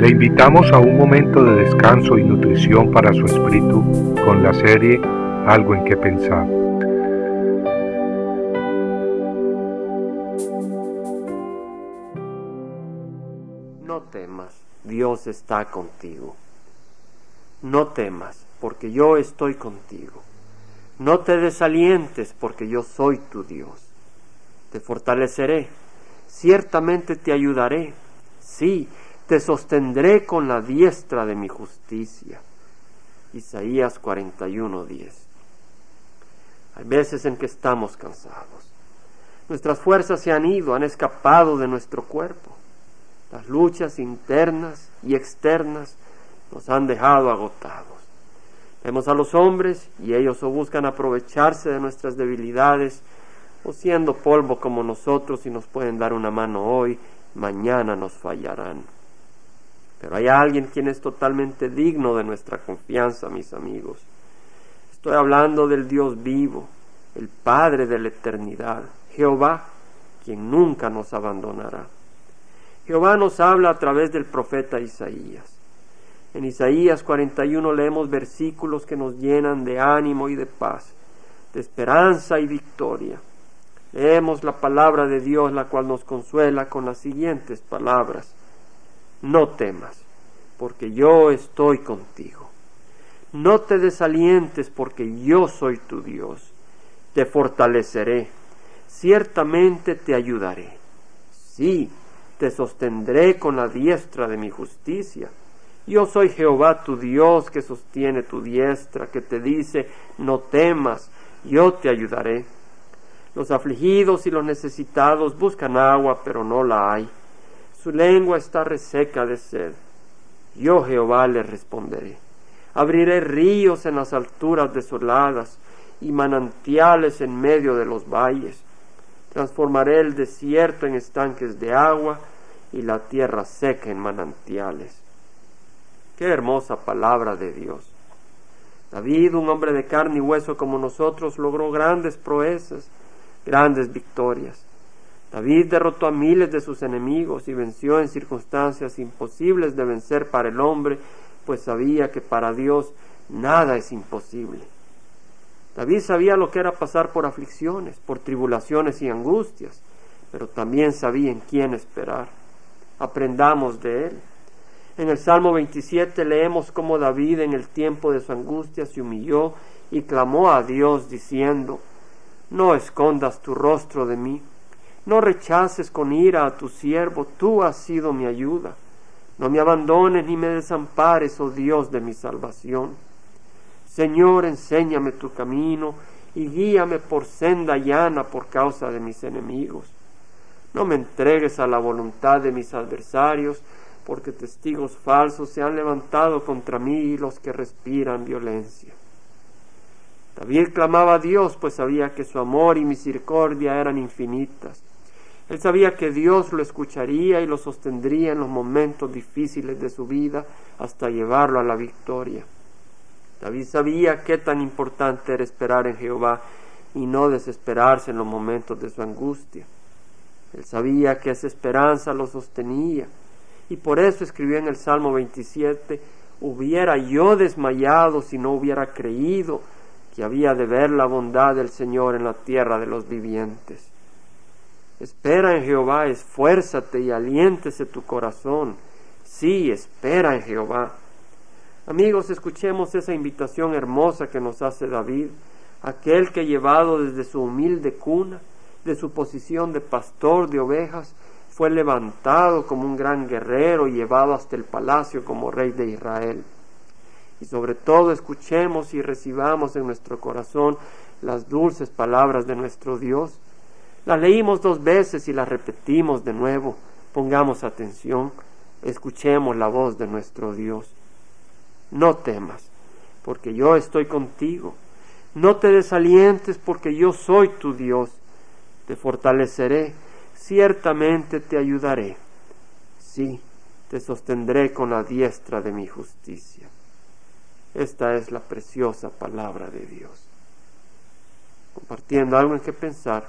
Le invitamos a un momento de descanso y nutrición para su espíritu con la serie Algo en que pensar. No temas, Dios está contigo. No temas, porque yo estoy contigo. No te desalientes, porque yo soy tu Dios. Te fortaleceré, ciertamente te ayudaré. Sí, te sostendré con la diestra de mi justicia. Isaías 41:10. Hay veces en que estamos cansados. Nuestras fuerzas se han ido, han escapado de nuestro cuerpo. Las luchas internas y externas nos han dejado agotados. Vemos a los hombres y ellos o buscan aprovecharse de nuestras debilidades o siendo polvo como nosotros y nos pueden dar una mano hoy, mañana nos fallarán. Pero hay alguien quien es totalmente digno de nuestra confianza, mis amigos. Estoy hablando del Dios vivo, el Padre de la eternidad, Jehová, quien nunca nos abandonará. Jehová nos habla a través del profeta Isaías. En Isaías 41 leemos versículos que nos llenan de ánimo y de paz, de esperanza y victoria. Leemos la palabra de Dios, la cual nos consuela con las siguientes palabras. No temas, porque yo estoy contigo. No te desalientes, porque yo soy tu Dios. Te fortaleceré, ciertamente te ayudaré. Sí, te sostendré con la diestra de mi justicia. Yo soy Jehová tu Dios que sostiene tu diestra, que te dice, no temas, yo te ayudaré. Los afligidos y los necesitados buscan agua, pero no la hay. Su lengua está reseca de sed. Yo Jehová les responderé. Abriré ríos en las alturas desoladas y manantiales en medio de los valles. Transformaré el desierto en estanques de agua y la tierra seca en manantiales. Qué hermosa palabra de Dios. David, un hombre de carne y hueso como nosotros, logró grandes proezas grandes victorias. David derrotó a miles de sus enemigos y venció en circunstancias imposibles de vencer para el hombre, pues sabía que para Dios nada es imposible. David sabía lo que era pasar por aflicciones, por tribulaciones y angustias, pero también sabía en quién esperar. Aprendamos de él. En el Salmo 27 leemos cómo David en el tiempo de su angustia se humilló y clamó a Dios diciendo, no escondas tu rostro de mí, no rechaces con ira a tu siervo, tú has sido mi ayuda. No me abandones ni me desampares, oh Dios de mi salvación. Señor, enséñame tu camino y guíame por senda llana por causa de mis enemigos. No me entregues a la voluntad de mis adversarios, porque testigos falsos se han levantado contra mí los que respiran violencia. David clamaba a Dios, pues sabía que su amor y misericordia eran infinitas. Él sabía que Dios lo escucharía y lo sostendría en los momentos difíciles de su vida hasta llevarlo a la victoria. David sabía qué tan importante era esperar en Jehová y no desesperarse en los momentos de su angustia. Él sabía que esa esperanza lo sostenía y por eso escribió en el Salmo 27, hubiera yo desmayado si no hubiera creído que había de ver la bondad del Señor en la tierra de los vivientes. Espera en Jehová, esfuérzate y aliéntese tu corazón. Sí, espera en Jehová. Amigos, escuchemos esa invitación hermosa que nos hace David, aquel que llevado desde su humilde cuna, de su posición de pastor de ovejas, fue levantado como un gran guerrero y llevado hasta el palacio como rey de Israel y sobre todo escuchemos y recibamos en nuestro corazón las dulces palabras de nuestro Dios. Las leímos dos veces y las repetimos de nuevo. Pongamos atención, escuchemos la voz de nuestro Dios. No temas, porque yo estoy contigo. No te desalientes, porque yo soy tu Dios. Te fortaleceré, ciertamente te ayudaré. Sí, te sostendré con la diestra de mi justicia. Esta es la preciosa palabra de Dios. Compartiendo algo en que pensar,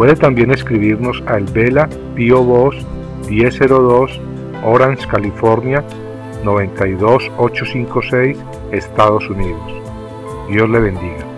Puede también escribirnos a El Vela Pio Box 1002 Orange, California 92856, Estados Unidos. Dios le bendiga.